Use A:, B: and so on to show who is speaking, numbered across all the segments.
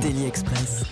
A: Daily Express.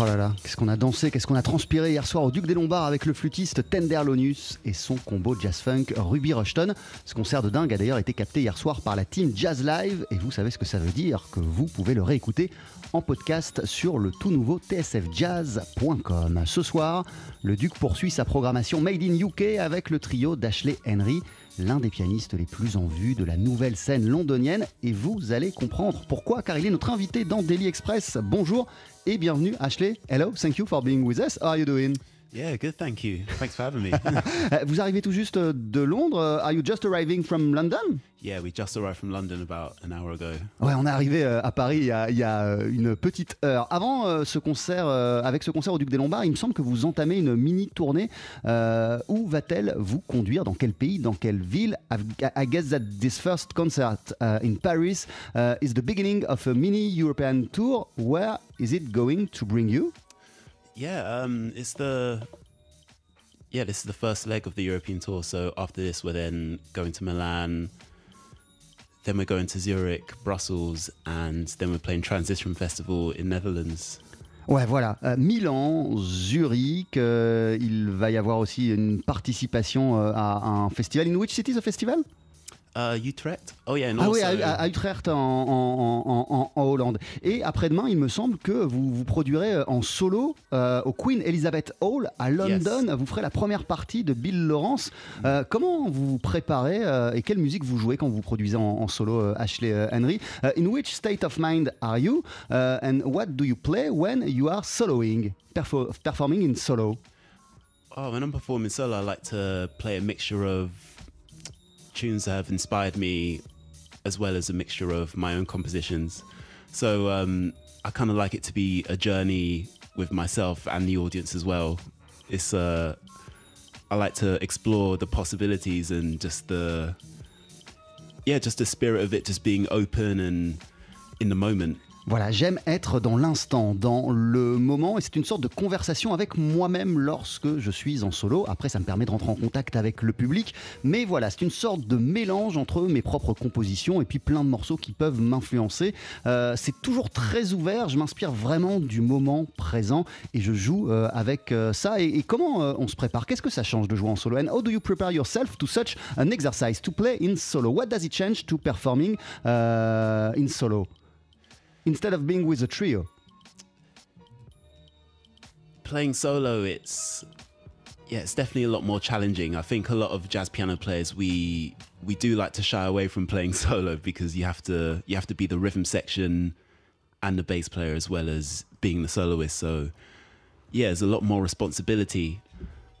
B: Oh là là, qu'est-ce qu'on a dansé, qu'est-ce qu'on a transpiré hier soir au Duc des Lombards avec le flûtiste Tenderlonius et son combo jazz-funk Ruby Rushton. Ce concert de dingue a d'ailleurs été capté hier soir par la team Jazz Live et vous savez ce que ça veut dire, que vous pouvez le réécouter en podcast sur le tout nouveau tsfjazz.com. Ce soir, le Duc poursuit sa programmation Made in UK avec le trio d'Ashley Henry, l'un des pianistes les plus en vue de la nouvelle scène londonienne et vous allez comprendre pourquoi car il est notre invité dans Daily Express. Bonjour et bienvenue Ashley. Hello, thank you for being with us. How are you doing?
C: Yeah, good, thank you. Thanks for having me.
B: Vous arrivez tout juste de Londres. Are you just arriving from London?
C: yeah, we just arrived from London about an hour ago.
B: Ouais, on est arrivé euh, à Paris il y a, il y a, euh, une petite heure. Avant euh, ce concert, euh, avec ce concert au Duc des Lombards, il me semble que vous entamez une mini tournée. Euh, où va-t-elle vous conduire? Dans quel pays? Dans quelle ville? I guess that this first concert uh, in Paris uh, is the beginning of a mini European tour. Where is it going to bring you?
C: Yeah, um, it's the yeah, this is the first leg of the European tour. So after this, we're then going to Milan. Then we're going to Zurich, Brussels, and then we're playing Transition Festival in Netherlands.
B: Ouais, voilà. Euh, Milan, Zurich. euh, il va y avoir aussi une participation euh, à un festival. In which city is the festival
C: Uh, Utrecht. Oh yeah,
B: Ah oui, à, à- à Utrecht en, en- en- en- en Hollande. Et après-demain, il me semble que vous vous produirez en solo euh, au Queen Elizabeth Hall à London. Vous ferez la première partie de Bill Lawrence. Euh, comment vous vous préparez euh, et quelle musique vous jouez quand vous produisez en, solo, Ashley Henry? Euh, In which state of mind are you? Euh, And what do you play when you are soloing, perfo- performing in solo
C: Oh, when I'm performing solo, I like to play a mixture of tunes have inspired me, as well as a mixture of my own compositions. So um, I kind of like it to be a journey with myself and the audience as well. It's uh, I like to explore the possibilities and just the yeah, just the spirit of it, just being open and in the moment.
B: Voilà, j'aime être dans l'instant, dans le moment, et c'est une sorte de conversation avec moi-même lorsque je suis en solo. Après, ça me permet de rentrer en contact avec le public, mais voilà, c'est une sorte de mélange entre mes propres compositions et puis plein de morceaux qui peuvent m'influencer. Euh, c'est toujours très ouvert, je m'inspire vraiment du moment présent et je joue euh, avec euh, ça. Et, comment on se prépare? Qu'est-ce que ça change de jouer en solo? And how do you prepare yourself to such an exercise, to play in solo? What does it change to performing in solo? Instead of being with a trio.
C: playing solo it's yeah it's definitely a lot more challenging. I think a lot of jazz piano players we we do like to shy away from playing solo because you have to you have to be the rhythm section and the bass player as well as being the soloist. So yeah there's a lot more responsibility.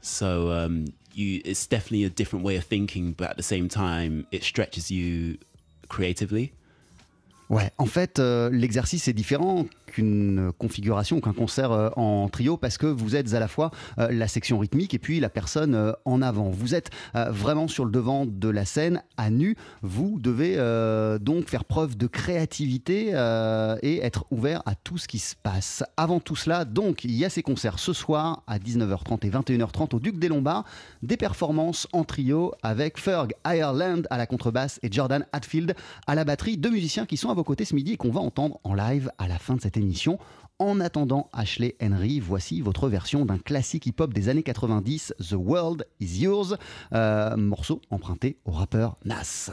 C: So um you it's definitely a different way of thinking but at the same time it stretches you creatively
B: Ouais, en fait, euh, l'exercice est différent qu'une configuration ou qu'un concert euh, en trio parce que vous êtes à la fois euh, la section rythmique et puis la personne euh, en avant. Vous êtes euh, vraiment sur le devant de la scène à nu. Vous devez euh, donc faire preuve de créativité euh, et être ouvert à tout ce qui se passe. Avant tout cela, donc, il y a ces concerts ce soir à 19h30 et 21h30 au Duc des Lombards, des performances en trio avec Ferg Ireland à la contrebasse et Jordan Hatfield à la batterie, deux musiciens qui sont à vos côtés ce midi et qu'on va entendre en live à la fin de cette émission. En attendant Ashley Henry, voici votre version d'un classique hip-hop des années 90, The World Is Yours, euh, morceau emprunté au rappeur Nas.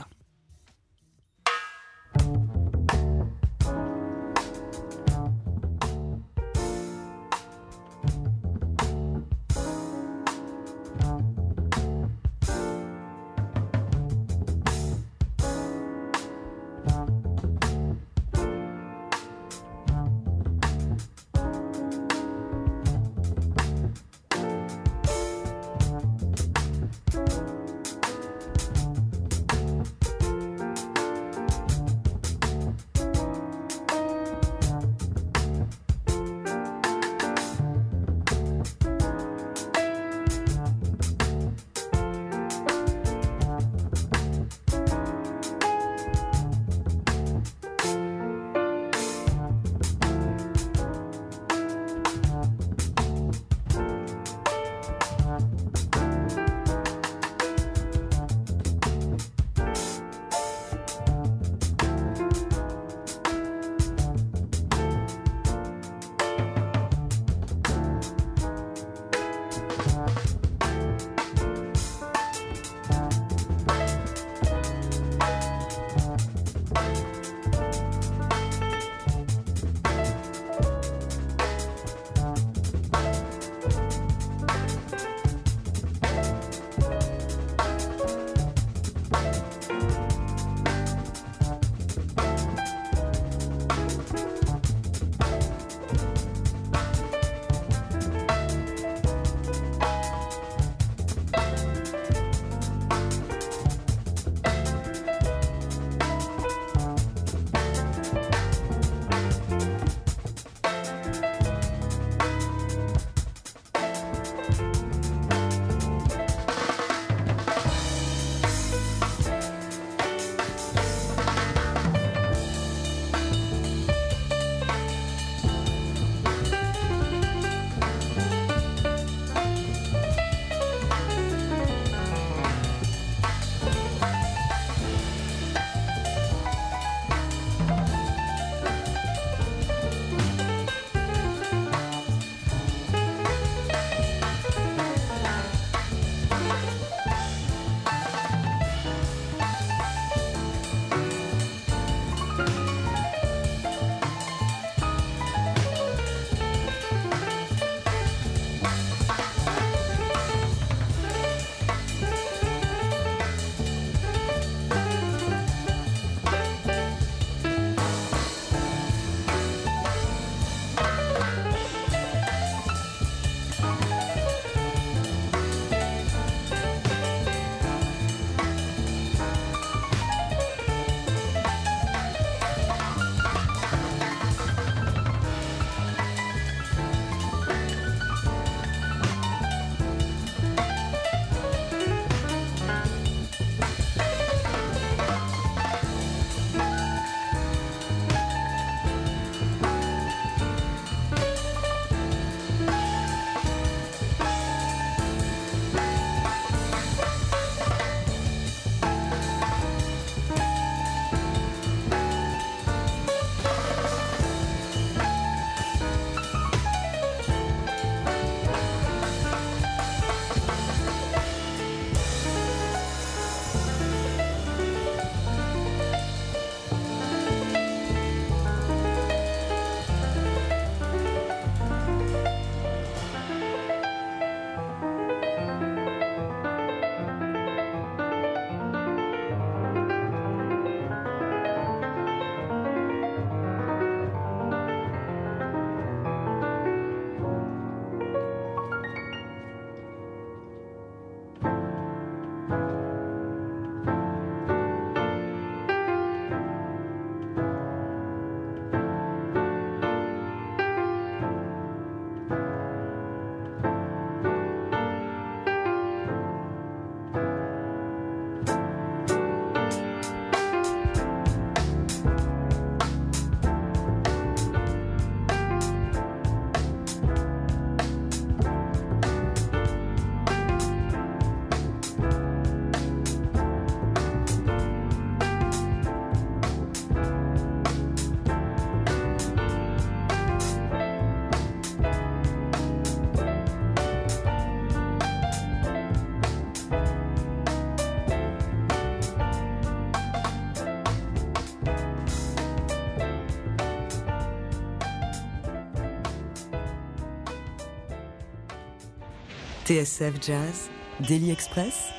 A: TSF Jazz, Daily Express,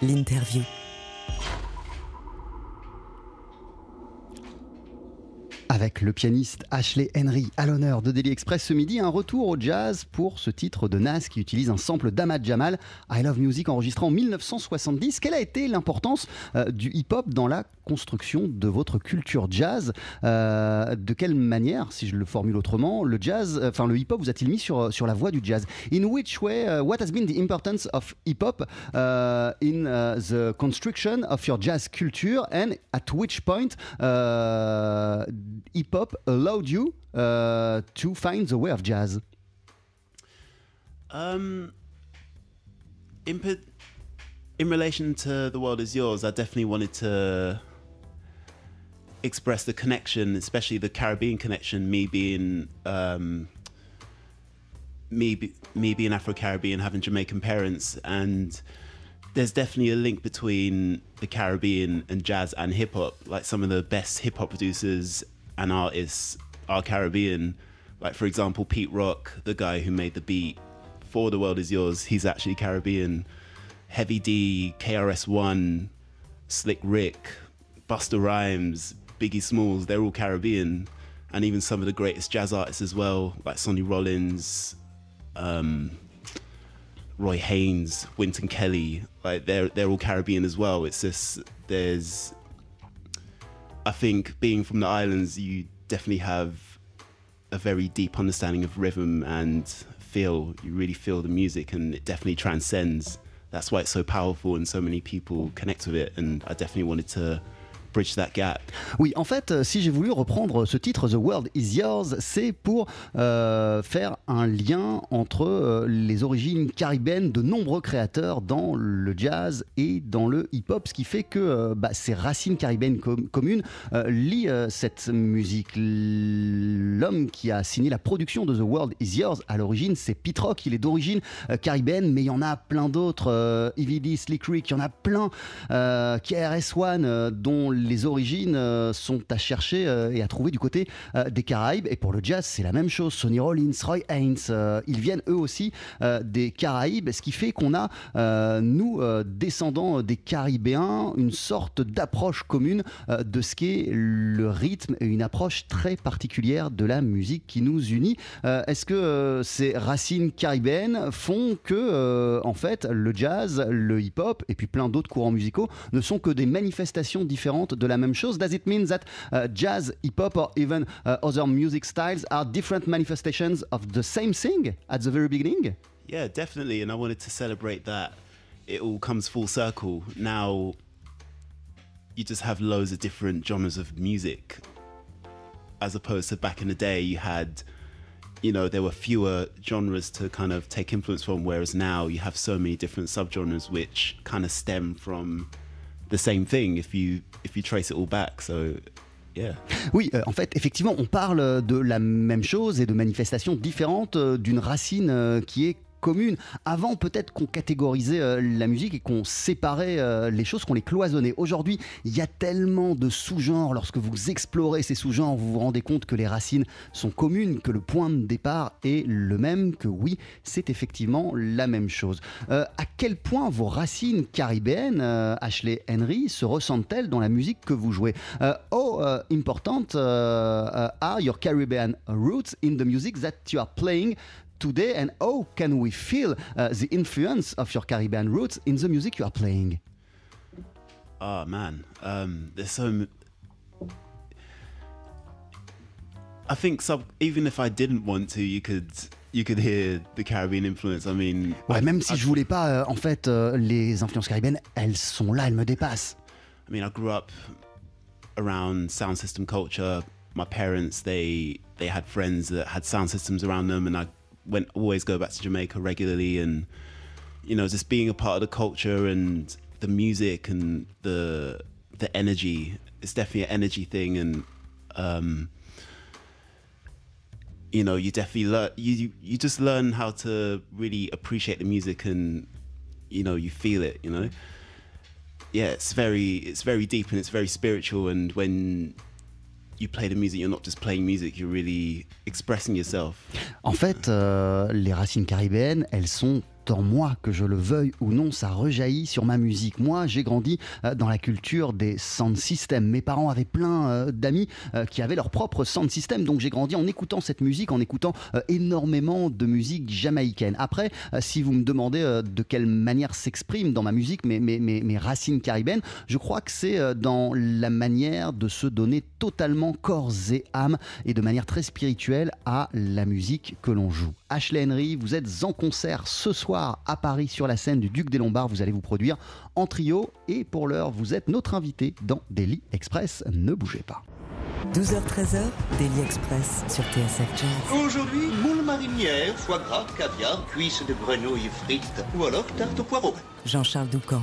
A: l'interview.
B: Le pianiste Ashley Henry à l'honneur de Daily Express ce midi, un retour au jazz pour ce titre de Nas qui utilise un sample d'Ahmad Jamal, I Love Music enregistré en 1970. Quelle a été l'importance euh, du hip-hop dans la construction de votre culture jazz? Euh, De quelle manière, si je le formule autrement, le jazz, euh, enfin le hip-hop vous a-t-il mis sur, sur la voie du jazz? In which way, what has been the importance of hip-hop in uh, the construction of your jazz culture? And at which point uh, hip hop allowed you uh, to find the way of jazz?
C: Um, in in relation to the world is yours, I definitely wanted to express the connection, especially the Caribbean connection. Me being um, me me being Afro Caribbean, having Jamaican parents, and there's definitely a link between the Caribbean and jazz and hip hop. Like some of the best hip hop producers and artists are Caribbean. Like for example, Pete Rock, the guy who made the beat for "The World Is Yours," he's actually Caribbean. Heavy D, KRS One, Slick Rick, Buster Rhymes, Biggie Smalls, they're all Caribbean. And even some of the greatest jazz artists as well, like Sonny Rollins, um, Roy Haynes, Winton Kelly, like they're they're all Caribbean as well. It's just there's I think being from the islands, you definitely have a very deep understanding of rhythm and feel. You really feel the music, and it definitely transcends. That's why it's so powerful, and so many people connect with it. And I definitely wanted to bridge that gap.
B: Oui, en fait, euh, si j'ai voulu reprendre ce titre, The World Is Yours, c'est pour euh, faire un lien entre euh, les origines caribéennes de nombreux créateurs dans le jazz et dans le hip-hop, ce qui fait que bah, ces racines caribéennes com- communes lient cette musique. L'homme qui a signé la production de The World Is Yours, à l'origine, c'est Pete Rock. Il est d'origine caribéenne, mais il y en a plein d'autres. Ivy D, Slick Rick, il y en a plein. KRS-One, dont origines euh, sont à chercher euh, et à trouver du côté euh, des Caraïbes. Et pour le jazz, c'est la même chose. Sonny Rollins, Roy Haynes, ils viennent eux aussi des Caraïbes, ce qui fait qu'on a, nous, descendants des Caribéens, une sorte d'approche commune de ce qu'est le rythme et une approche très particulière de la musique qui nous unit. Est-ce que ces racines caribéennes font que, en fait, le jazz, le hip-hop et puis plein d'autres courants musicaux ne sont que des manifestations différentes de la même chose Does it mean that uh, jazz, hip-hop or even uh, other music styles are different manifestations of the same thing at the very beginning?
C: Yeah, definitely. And I wanted to celebrate that it all comes full circle. Now, you just have loads of different genres of music, as opposed to back in the day, you had, you know, there were fewer genres to kind of take influence from, whereas now you have so many different subgenres which kind of stem from the same thing if you trace it all back. So, yeah.
B: Oui, euh, en fait, effectivement, on parle de la même chose et de manifestations différentes euh, d'une racine euh, qui est commune. Avant, peut-être qu'on catégorisait euh, la musique et qu'on séparait euh, les choses, qu'on les cloisonnait. Aujourd'hui, il y a tellement de sous-genres. Lorsque vous explorez ces sous-genres, vous vous rendez compte que les racines sont communes, que le point de départ est le même, que oui, c'est effectivement la même chose. Euh, à quel point vos racines caribéennes, Ashley Henry, se ressentent-elles dans la musique que vous jouez? Uh, important are your Caribbean roots in the music that you are playing? Today, and how can we feel uh, the influence of your Caribbean roots in the music you are playing?
C: Oh man, um, there's so. I think sub. Even if I didn't want to, you could you could hear the Caribbean influence. I mean,
B: Ouais,
C: I-
B: même si
C: I-
B: je voulais pas, euh, en fait, euh, les influences caribéennes, elles sont là, elles me dépassent.
C: I mean, I grew up around sound system culture. My parents, they they had friends that had sound systems around them, and I went always go back to Jamaica regularly, and you know, just being a part of the culture and the music and the the energy. It's definitely an energy thing, and um, you know, you definitely learn. You you- you just learn how to really appreciate the music, and you know, you feel it. You know yeah, it's very it's very deep and it's very spiritual. And when you play the music, you're not just playing music, you're really expressing yourself.
B: En fait, euh, les racines caribéennes, elles sont moi, que je le veuille ou non, ça rejaillit sur ma musique. Moi, j'ai grandi euh, dans la culture des sound systems. Mes parents avaient plein euh, d'amis euh, qui avaient leur propre sound system, donc j'ai grandi en écoutant cette musique, en écoutant énormément de musique jamaïcaine. Après, si vous me demandez de quelle manière s'exprime dans ma musique mes, mes, racines caribéennes, je crois que c'est dans la manière de se donner totalement corps et âme et de manière très spirituelle à la musique que l'on joue. Ashley Henry, vous êtes en concert ce soir à Paris sur la scène du Duc des Lombards. Vous allez vous produire en trio et pour l'heure, vous êtes notre invité dans Daily Express. Ne bougez pas.
A: 12h-13h, Daily Express sur TSF Jazz.
D: Aujourd'hui, moule marinière, foie gras, caviar, cuisses de grenouille frites ou alors tarte au poireau.
A: Jean-Charles Doucan.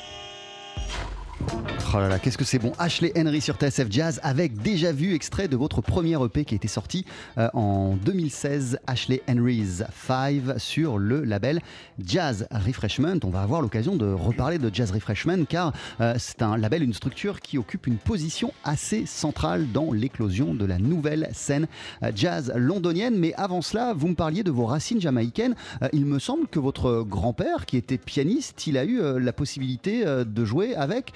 B: Oh qu'est-ce que c'est bon. Ashley Henry sur TSF Jazz avec déjà vu extrait de votre premier EP qui a été sorti euh, en 2016, Ashley Henry's 5 sur le label Jazz Refreshment. On va avoir l'occasion de reparler de Jazz Refreshment car euh, c'est un label, une structure qui occupe une position assez centrale dans l'éclosion de la nouvelle scène euh, jazz londonienne. Mais avant cela, vous me parliez de vos racines jamaïcaines. Il me semble que votre grand-père, qui était pianiste, il a eu la possibilité de jouer avec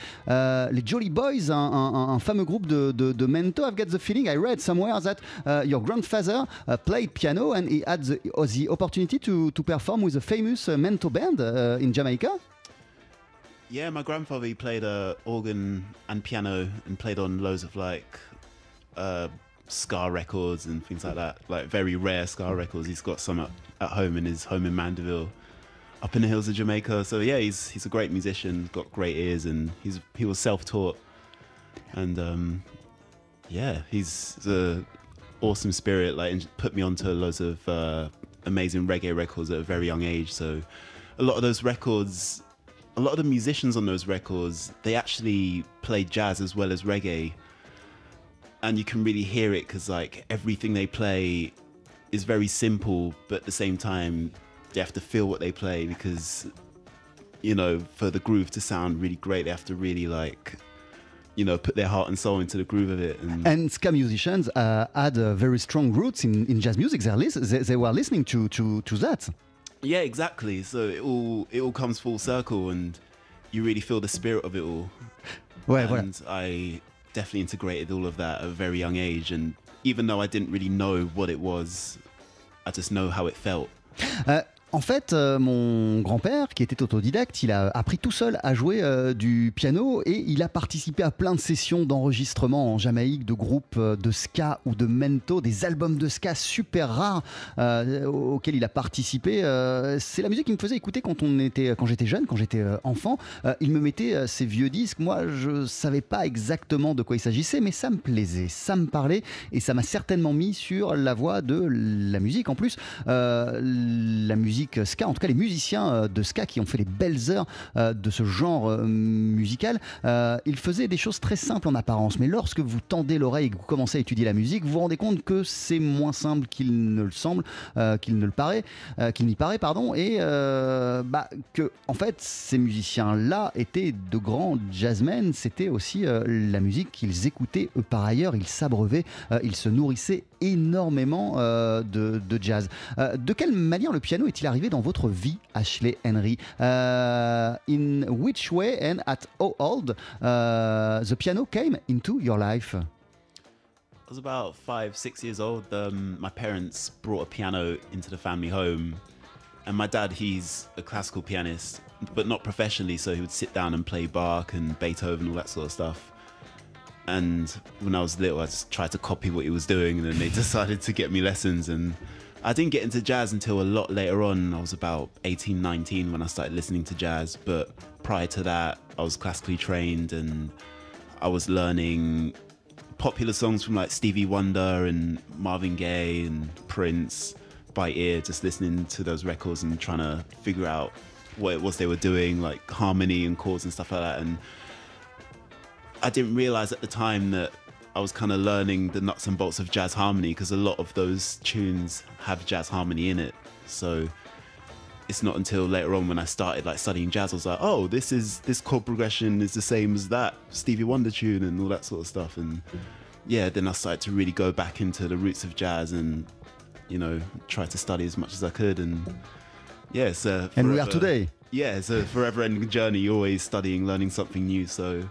B: les Jolly Boys, un, un- un fameux groupe de, de, de Mento. I've got the feeling I read somewhere that uh, your grandfather uh, played piano and he had the, uh, the opportunity to, to perform with a famous uh, Mento band uh, in Jamaica.
C: Yeah, my grandfather he played organ and piano and played on loads of like ska records and things like that. Like very rare ska records. He's got some at, at home in his home in Mandeville, up in the hills of Jamaica. So yeah, he's he's a great musician. Got great ears and he's he was self taught. And um, yeah, he's a awesome spirit. Like and put me onto loads of uh, amazing reggae records at a very young age. So a lot of those records a lot of the musicians on those records they actually play jazz as well as reggae and you can really hear it because like everything they play is very simple but at the same time they have to feel what they play because you know for the groove to sound really great they have to really like you know put their heart and soul into the groove of it and,
B: And ska musicians uh, had uh, very strong roots in, in jazz music. They're they, they were listening to, to, to that.
C: yeah exactly so it all it all comes full circle and you really feel the spirit of it all
B: Ouais, voilà.
C: and I definitely integrated all of that at a very young age. And even though I didn't really know what it was, I just know how it felt.
B: Euh, en fait, euh, mon grand-père, qui était autodidacte, il a appris tout seul à jouer euh, du piano et il a participé à plein de sessions d'enregistrement en Jamaïque de groupes euh, de ska ou de mento, des albums de ska super rares auxquels il a participé. C'est la musique qu'il me faisait écouter quand quand j'étais jeune, quand j'étais enfant. Il me mettait ces vieux disques. Moi, je savais pas exactement de quoi il s'agissait, mais ça me plaisait, ça me parlait et ça m'a certainement mis sur la voie de la musique. En plus, la musique ska, en tout cas les musiciens euh, de ska qui ont fait les belles heures euh, de ce genre euh, musical, ils faisaient des choses très simples en apparence, mais lorsque vous tendez l'oreille et que vous commencez à étudier la musique, vous vous rendez compte que c'est moins simple qu'il ne le semble, qu'il ne le paraît, qu'il n'y paraît, pardon, et bah, que en fait ces musiciens-là étaient de grands jazzmen, c'était aussi la musique qu'ils écoutaient. Par ailleurs, ils s'abreuvaient, ils se nourrissaient énormément de, jazz. De quelle manière le piano est-il arrivé dans votre vie, Ashley Henry Euh, In which way and at how old uh, the piano came into your life
C: I was about five, six years old. Um, my parents brought a piano into the family home, and my dad, he's a classical pianist, but not professionally. So he would sit down and play Bach and Beethoven, all that sort of stuff. And when I was little, I just tried to copy what he was doing, and then they decided to get me lessons. And I didn't get into jazz until a lot later on. I was about 18, 19 when I started listening to jazz. But prior to that, I was classically trained and I was learning popular songs from like Stevie Wonder and Marvin Gaye and Prince by ear, just listening to those records and trying to figure out what it was they were doing, like harmony and chords and stuff like that. And I didn't realize at the time that I was kind of learning the nuts and bolts of jazz harmony because a lot of those tunes have jazz harmony in it. So it's not until later on when I started like studying jazz, I was like, oh, this is this chord progression is the same as that Stevie Wonder tune and all that sort of stuff. And yeah, then I started to really go back into the roots of jazz and you know try to study as much as I could. And yeah, so
B: And we are today.
C: Yeah, it's a forever-ending journey. You're always studying, learning something new. So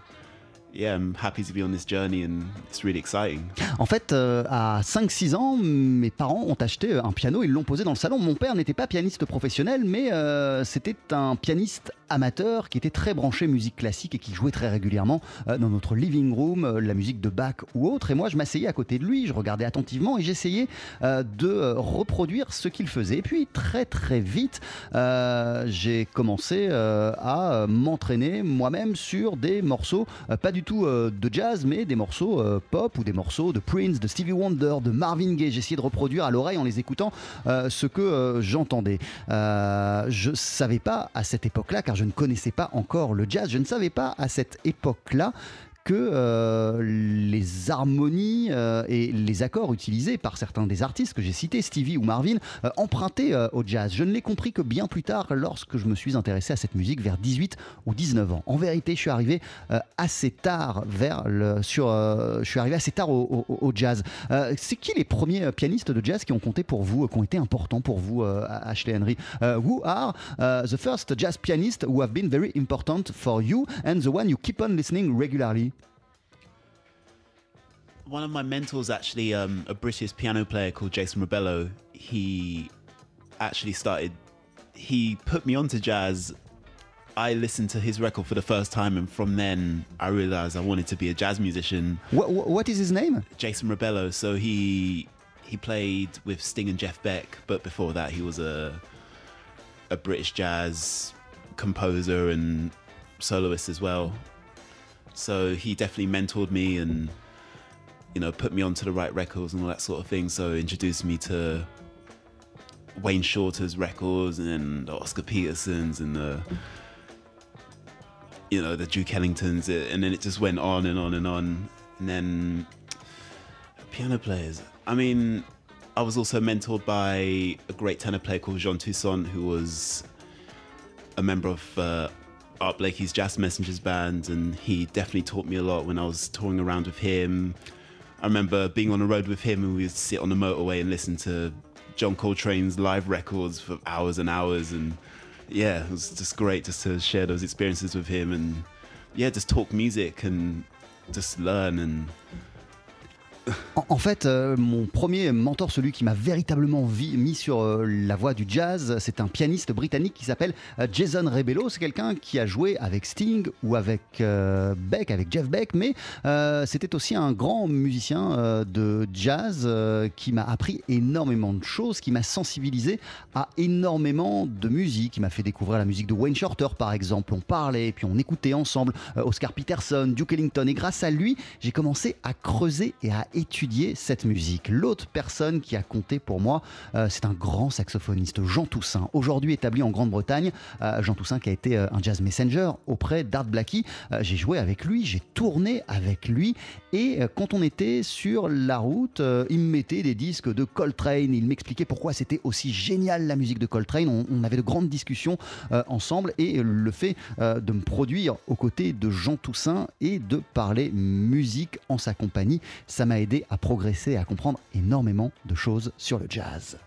C: yeah, I'm happy to be on this journey and it's really exciting.
B: En fait, euh, à 5-6 ans, mes parents ont acheté un piano, ils l'ont posé dans le salon. Mon père n'était pas pianiste professionnel, mais euh, c'était un pianiste amateur qui était très branché musique classique et qui jouait très régulièrement euh, dans notre living room euh, la musique de Bach ou autre. Et moi, je m'asseyais à côté de lui, je regardais attentivement et j'essayais euh, de reproduire ce qu'il faisait. Et puis, très très vite, j'ai commencé à m'entraîner moi-même sur des morceaux, pas du tout de jazz, mais des morceaux pop ou des morceaux de Prince, de Stevie Wonder, de Marvin Gaye. J'essayais de reproduire à l'oreille en les écoutant ce que j'entendais. Je savais pas à cette époque-là, car je ne connaissais pas encore le jazz, je ne savais pas à cette époque-là que euh, les harmonies euh, et les accords utilisés par certains des artistes que j'ai cités, Stevie ou Marvin, euh, empruntaient au jazz. Je ne l'ai compris que bien plus tard lorsque je me suis intéressé à cette musique vers 18 ou 19 ans. En vérité, je suis arrivé assez tard vers le, sur, je suis arrivé assez tard au, au- au jazz. C'est qui les premiers pianistes de jazz qui ont compté pour vous, qui ont été importants pour vous, Ashley Henry? Euh, Who are uh, the first jazz pianists who have been very important for you and the one you keep on listening regularly?
C: One of my mentors, actually, um, a British piano player called Jason Rebello, he actually started, he put me onto jazz. I listened to his record for the first time, and from then I realized I wanted to be a jazz musician.
B: What, what is his name?
C: Jason Rebello. So he he played with Sting and Jeff Beck, but before that he was a a British jazz composer and soloist as well. So he definitely mentored me and you know put me onto the right records and all that sort of thing. So introduced me to Wayne Shorter's records and Oscar Petersons and the you know the Duke Ellingtons, and then it just went on and on and on. And then piano players. I mean, I was also mentored by a great tenor player called Jean Toussaint, who was a member of uh, Art Blakey's Jazz Messengers band, and he definitely taught me a lot when I was touring around with him. I remember being on the road with him, and we would sit on the motorway and listen to John Coltrane's live records for hours and hours, and yeah, it was just great just to share those experiences with him, and yeah, just talk music and just learn and
B: En, fait, euh, mon premier mentor, celui qui m'a véritablement mis sur euh, la voie du jazz, c'est un pianiste britannique qui s'appelle euh, Jason Rebello. C'est quelqu'un qui a joué avec Sting ou avec Beck, avec Jeff Beck, mais c'était aussi un grand musicien de jazz qui m'a appris énormément de choses, qui m'a sensibilisé à énormément de musique, qui m'a fait découvrir la musique de Wayne Shorter par exemple. On parlait, puis on écoutait ensemble Oscar Peterson, Duke Ellington, et grâce à lui, j'ai commencé à creuser et à étudier cette musique. L'autre personne qui a compté pour moi, euh, c'est un grand saxophoniste, Jean Toussaint, aujourd'hui établi en Grande-Bretagne. Euh, Jean Toussaint qui a été euh, un jazz messenger auprès d'Art. Euh, j'ai joué avec lui, j'ai tourné avec lui, et quand on était sur la route, il me mettait des disques de Coltrane, il m'expliquait pourquoi c'était aussi génial la musique de Coltrane. On, on avait de grandes discussions ensemble, et le fait de me produire aux côtés de Jean Toussaint et de parler musique en sa compagnie, ça m'a aidé à progresser et à comprendre énormément de choses sur le jazz.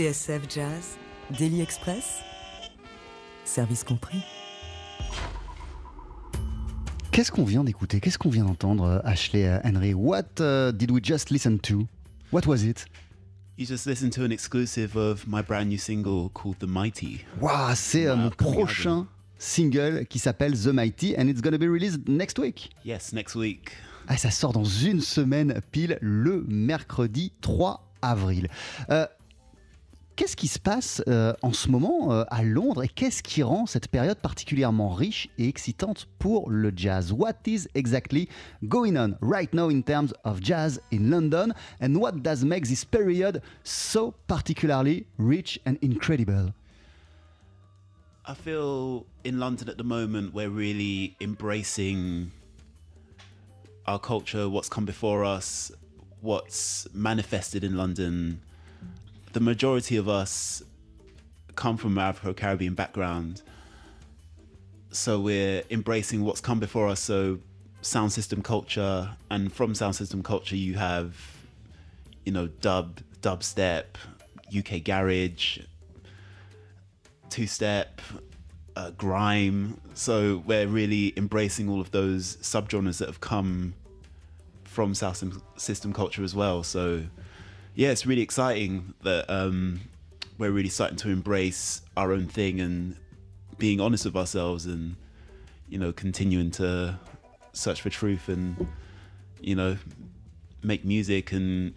A: TSF Jazz, Daily Express, service compris.
B: Qu'est-ce qu'on vient d'écouter? Qu'est-ce qu'on vient d'entendre, euh, Ashley euh, Henry? What uh, did we just listen to? What was it?
C: You just listened to an exclusive of my brand new single called The Mighty.
B: Waouh, c'est
C: Wow,
B: mon prochain
C: album.
B: single qui s'appelle The Mighty and it's gonna be released next week.
C: Yes, next week.
B: Ah, ça sort dans une semaine pile, le mercredi 3 avril. Euh, Qu'est-ce qui se passe euh, en ce moment euh, à Londres et qu'est-ce qui rend cette période particulièrement riche et excitante pour le jazz? What is exactly going on right now in terms of jazz in London? And what does make this period so particularly rich and incredible?
C: I feel in London at the moment we're really embracing our culture, what's come before us, what's manifested in London. The majority of us come from Afro Caribbean background. So we're embracing what's come before us. So sound system culture, and from sound system culture, you have, you know, dub, dubstep, UK garage, two step, uh, grime. So we're really embracing all of those subgenres that have come from sound System culture as well. So yeah, it's really exciting that um, we're really starting to embrace our own thing and being honest with ourselves and you know continuing to search for truth and you know make music and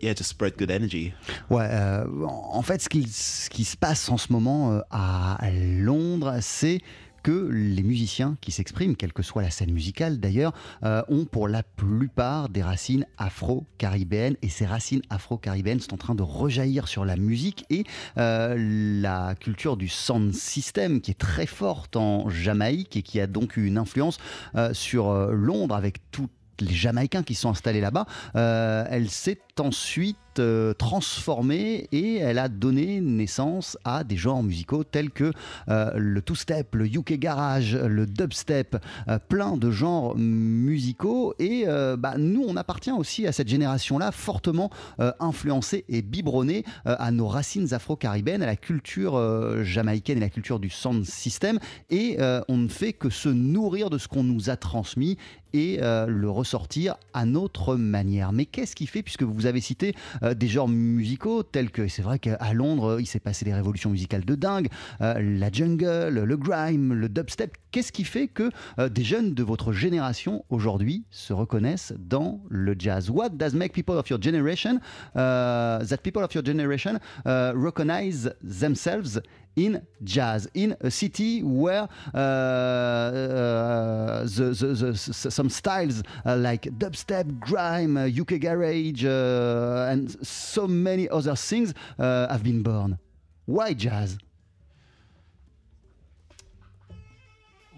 C: yeah just spread good energy.
B: Ouais, euh, en fait, ce qui, ce qui se passe en ce moment euh, à Londres, c'est que les musiciens qui s'expriment, quelle que soit la scène musicale d'ailleurs, euh, ont pour la plupart des racines afro-caribéennes. Et ces racines afro-caribéennes sont en train de rejaillir sur la musique et euh, la culture du sound system qui est très forte en Jamaïque et qui a donc eu une influence euh, sur Londres avec tout les Jamaïcains qui sont installés là-bas, elle s'est ensuite euh, transformée et elle a donné naissance à des genres musicaux tels que euh, le two-step, le UK garage, le dubstep, euh, plein de genres musicaux. Et bah, nous, on appartient aussi à cette génération-là, fortement influencée et biberonnée à nos racines afro-caribéennes, à la culture jamaïcaine et la culture du sound system. Et on ne fait que se nourrir de ce qu'on nous a transmis et le ressortir à notre manière. Mais qu'est-ce qui fait, puisque vous avez cité euh, des genres musicaux tels que, c'est vrai qu'à Londres, il s'est passé des révolutions musicales de dingue, euh, la jungle, le grime, le dubstep, qu'est-ce qui fait que euh, des jeunes de votre génération aujourd'hui se reconnaissent dans le jazz? What does make people of your generation, uh, that people of your generation uh, recognize themselves in jazz, in a city where uh, some styles uh, like dubstep, grime, UK garage, uh, and so many other things uh, have been born. Why jazz?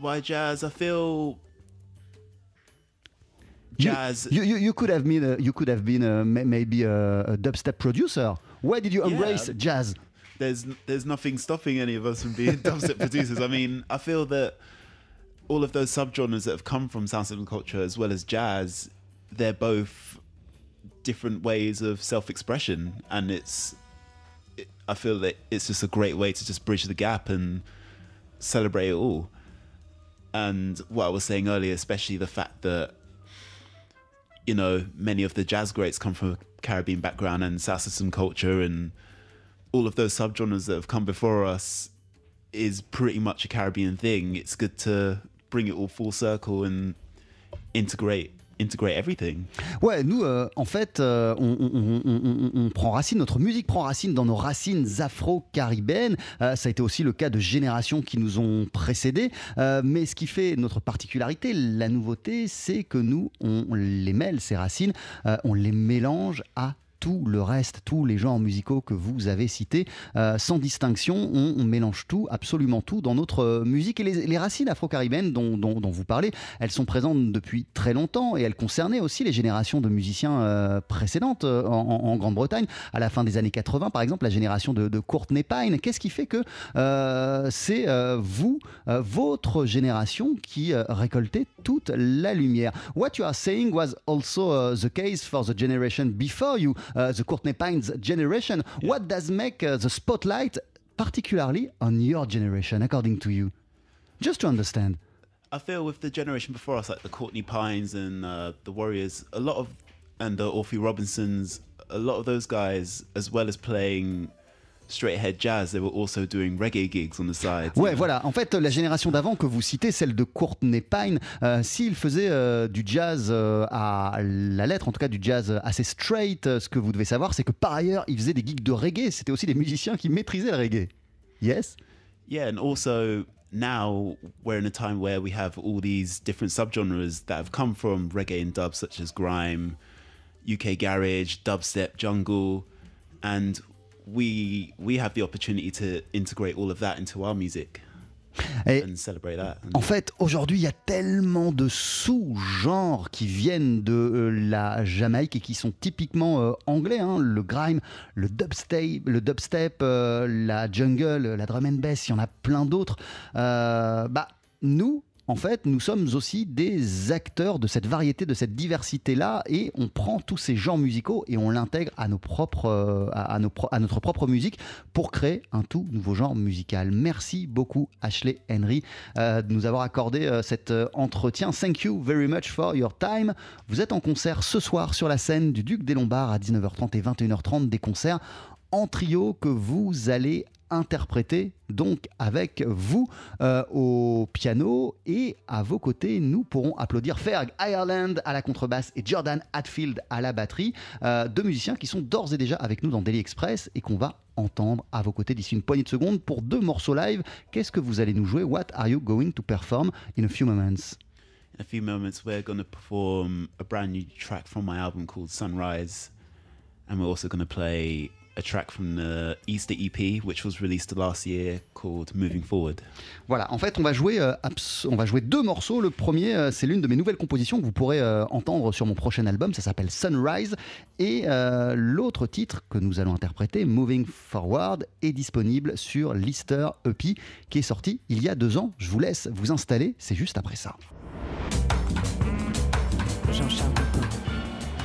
C: Why jazz? I feel jazz.
B: You, you, you could have been a, you could have been a, maybe a, a dubstep producer. Why did you
C: Yeah.
B: embrace jazz?
C: there's there's nothing stopping any of us from being dubstep producers. I mean, I feel that all of those subgenres that have come from sound system culture as well as jazz, they're both different ways of self-expression, and it's it, I feel that it's just a great way to just bridge the gap and celebrate it all. And what I was saying earlier, especially the fact that you know many of the jazz greats come from a Caribbean background and South culture and all of those subgenres that have come before us is pretty much a Caribbean thing. It's good to bring it all full circle and integrate integrate everything.
B: Ouais, nous, euh, en fait, euh, on, prend racine, notre musique prend racine dans nos racines afro-caribéennes. Euh, ça a été aussi le cas de générations qui nous ont précédés. Mais ce qui fait notre particularité, la nouveauté, c'est que nous, on les mêle, ces racines, on les mélange à tout le reste, tous les genres musicaux que vous avez cités, euh, sans distinction, on, mélange tout, absolument tout dans notre euh, musique. Et les, racines afro-caribéennes dont, vous parlez, elles sont présentes depuis très longtemps et elles concernaient aussi les générations de musiciens euh, précédentes en, Grande-Bretagne. À la fin des années 80, par exemple, la génération de, de Courtney Pine. Qu'est-ce qui fait que c'est vous, votre génération, qui récoltez toute la lumière? What you are saying was also uh, the case for the generation before you. Uh, the Courtney Pines generation. What does make uh, the spotlight particularly on your generation, according to you? Just to understand.
C: I feel with the generation before us, like the Courtney Pines and uh, the Warriors, a lot of, and the Orphy Robinsons, a lot of those guys, as well as playing straight ahead jazz, they were also doing reggae gigs on the side.
B: Ouais, voilà. En fait, la génération d'avant que vous citez, celle de Courtney Pine, euh, s'il faisait euh, du jazz euh, à la lettre, en tout cas du jazz assez straight, euh, ce que vous devez savoir, c'est que par ailleurs, il faisait des gigs de reggae. C'était aussi des musiciens qui maîtrisaient le reggae. Yes?
C: Yeah, and also now we're in a time where we have all these different subgenres that have come from reggae and dub, such as grime, UK garage, dubstep, jungle, and we we have the opportunity to integrate all of that into our music
B: Et
C: and celebrate that.
B: En fait, aujourd'hui, il y a tellement de sous-genres qui viennent de euh, la Jamaïque et qui sont typiquement euh, anglais. hein. Le grime, le dubstep, le dubstep euh, la jungle, la drum and bass, il y en a plein d'autres. Bah, nous, en fait, nous sommes aussi des acteurs de cette variété, de cette diversité-là, et on prend tous ces genres musicaux et on l'intègre à, nos propres, euh, notre propre musique pour créer un tout nouveau genre musical. Merci beaucoup, Ashley Henry, euh, de nous avoir accordé euh, cet entretien. Thank you very much for your time. Vous êtes en concert ce soir sur la scène du Duc des Lombards à 19h30 et 21h30, des concerts en trio que vous allez interpréter donc avec vous euh, au piano. Et à vos côtés nous pourrons applaudir Ferg Ireland à la contrebasse et Jordan Hatfield à la batterie euh, deux musiciens qui sont d'ores et déjà avec nous dans Daily Express et qu'on va entendre à vos côtés d'ici une poignée de secondes pour deux morceaux live. Qu'est-ce que vous allez nous jouer? What are you going to perform in a few moments?
C: In a few moments, we're going to perform a brand new track from my album called Sunrise, and we're also going to play a track from the Easter EP, which was released last year, called Moving Forward.
B: Voilà, en fait, on va jouer, euh, on va jouer deux morceaux. Le premier, euh, c'est l'une de mes nouvelles compositions que vous pourrez euh, entendre sur mon prochain album. Ça s'appelle Sunrise. Et euh, l'autre titre que nous allons interpréter, Moving Forward, est disponible sur Lister EP, qui est sorti il y a deux ans. Je vous laisse vous installer. C'est juste après ça.
A: Jean-Charles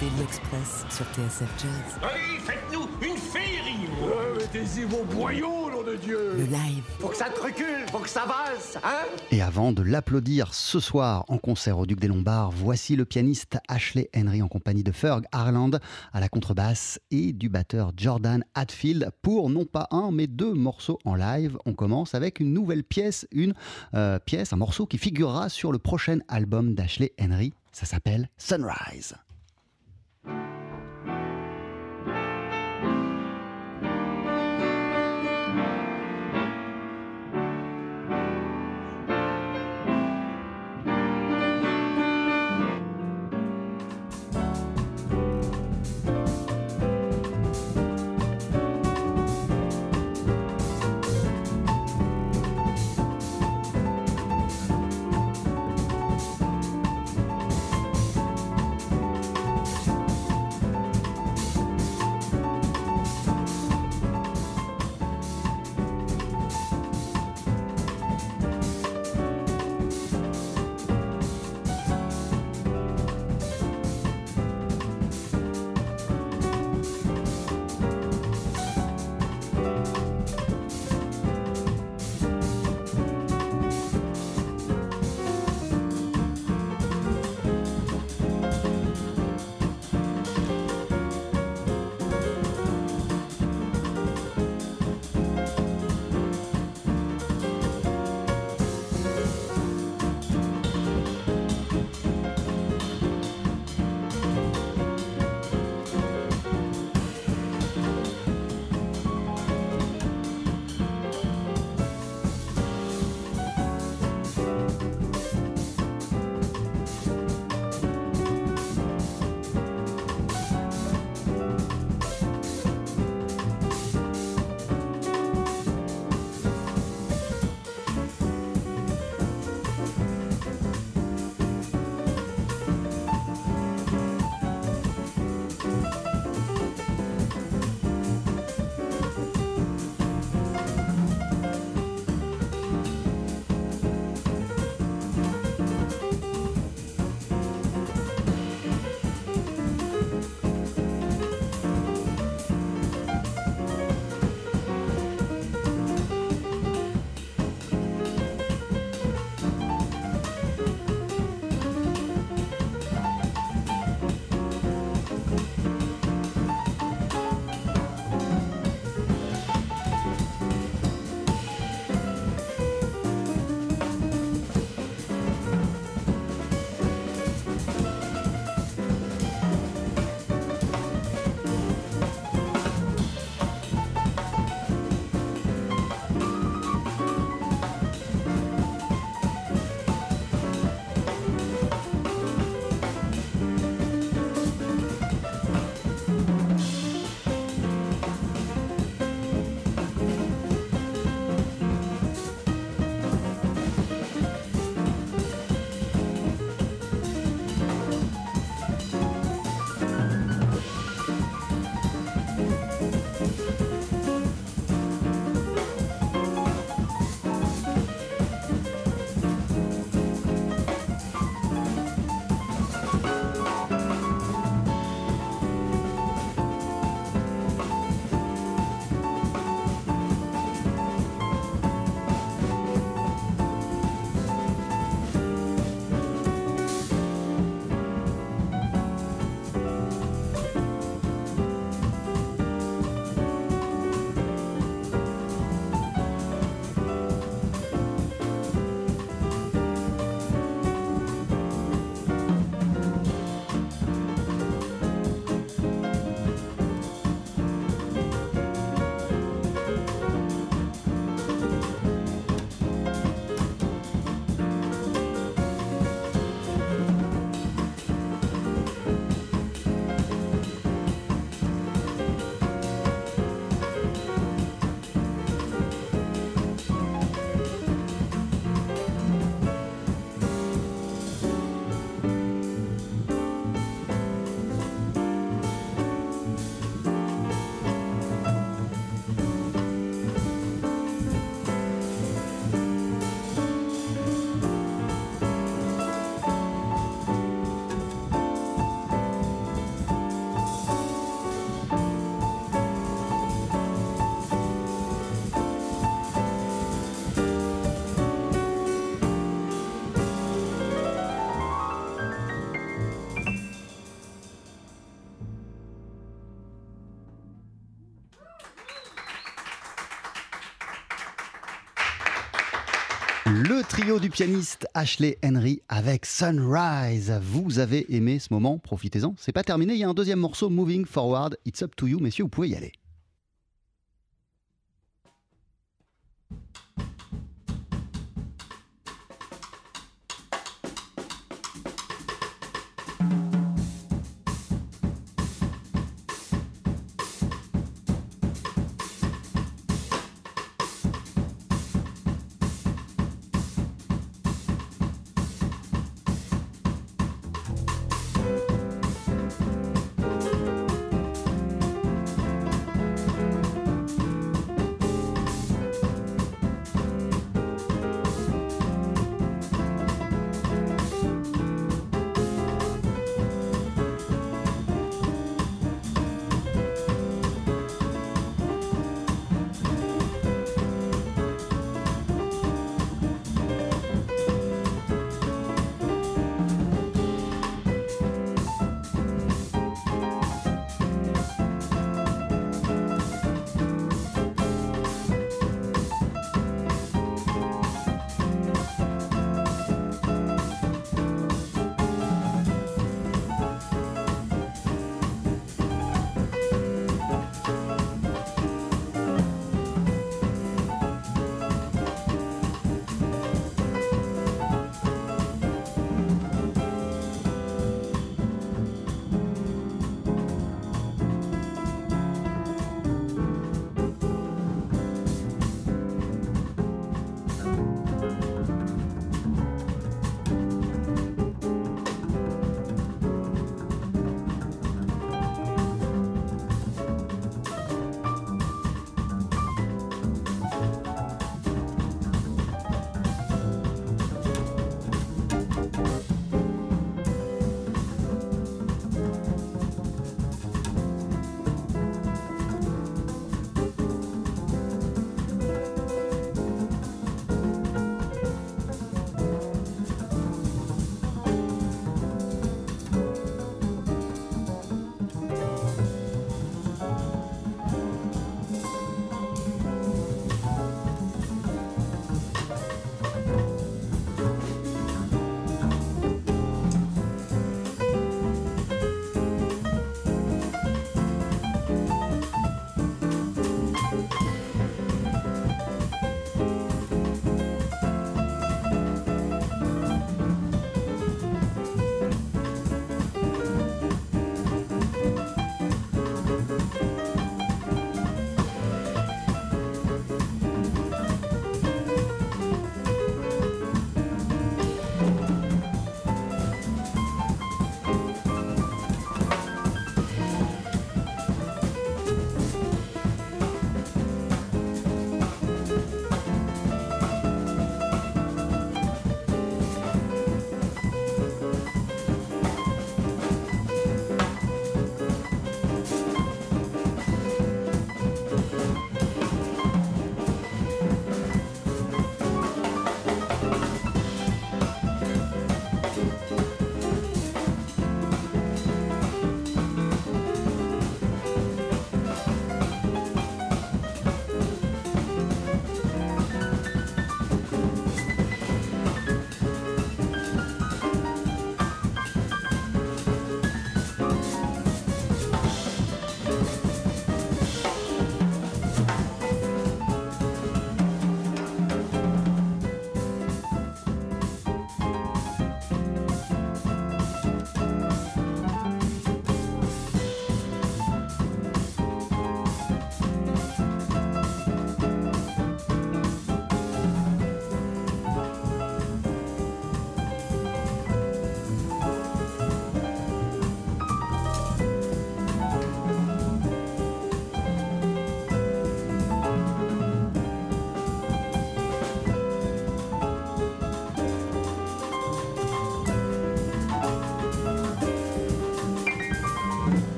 A: Daily Express sur TSF Jazz.
D: Allez, faites-nous une
E: Mettez-y vos boyaux, nom de Dieu
A: Le live,
E: Faut que ça te recule, faut que ça valse, hein
B: Et avant de l'applaudir ce soir en concert au Duc des Lombards, voici le pianiste Ashley Henry en compagnie de Ferg Harland à la contrebasse et du batteur Jordan Hatfield pour non pas un mais deux morceaux en live. On commence avec une nouvelle pièce, une euh, pièce, un morceau qui figurera sur le prochain album d'Ashley Henry. Ça s'appelle. Sunrise trio du pianiste Ashley Henry avec Sunrise. Vous avez aimé ce moment, profitez-en. C'est pas terminé, il y a un deuxième morceau, Moving Forward. It's up to you, messieurs, vous pouvez y aller.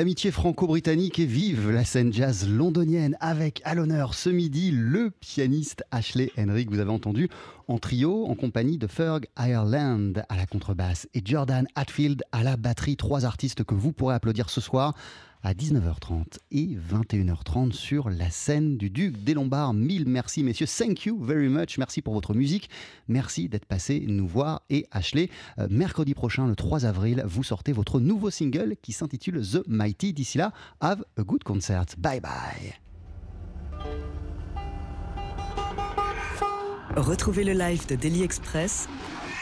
B: L'amitié franco-britannique et vive la scène jazz londonienne avec à l'honneur ce midi le pianiste Ashley Henry que vous avez entendu en trio en compagnie de Ferg Ireland à la contrebasse et Jordan Hatfield à la batterie. Trois artistes que vous pourrez applaudir ce soir à 19h30 et 21h30 sur la scène du Duc des Lombards. Mille merci messieurs, thank you very much, merci pour votre musique, merci d'être passé nous voir et Ashley, euh, mercredi prochain le 3 avril, vous sortez votre nouveau single qui s'intitule The Mighty. D'ici là, have a good concert. Bye bye.
A: Retrouvez le live de Daily Express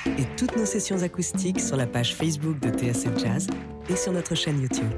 A: et toutes nos sessions acoustiques sur la page Facebook de TSF Jazz et sur notre chaîne YouTube.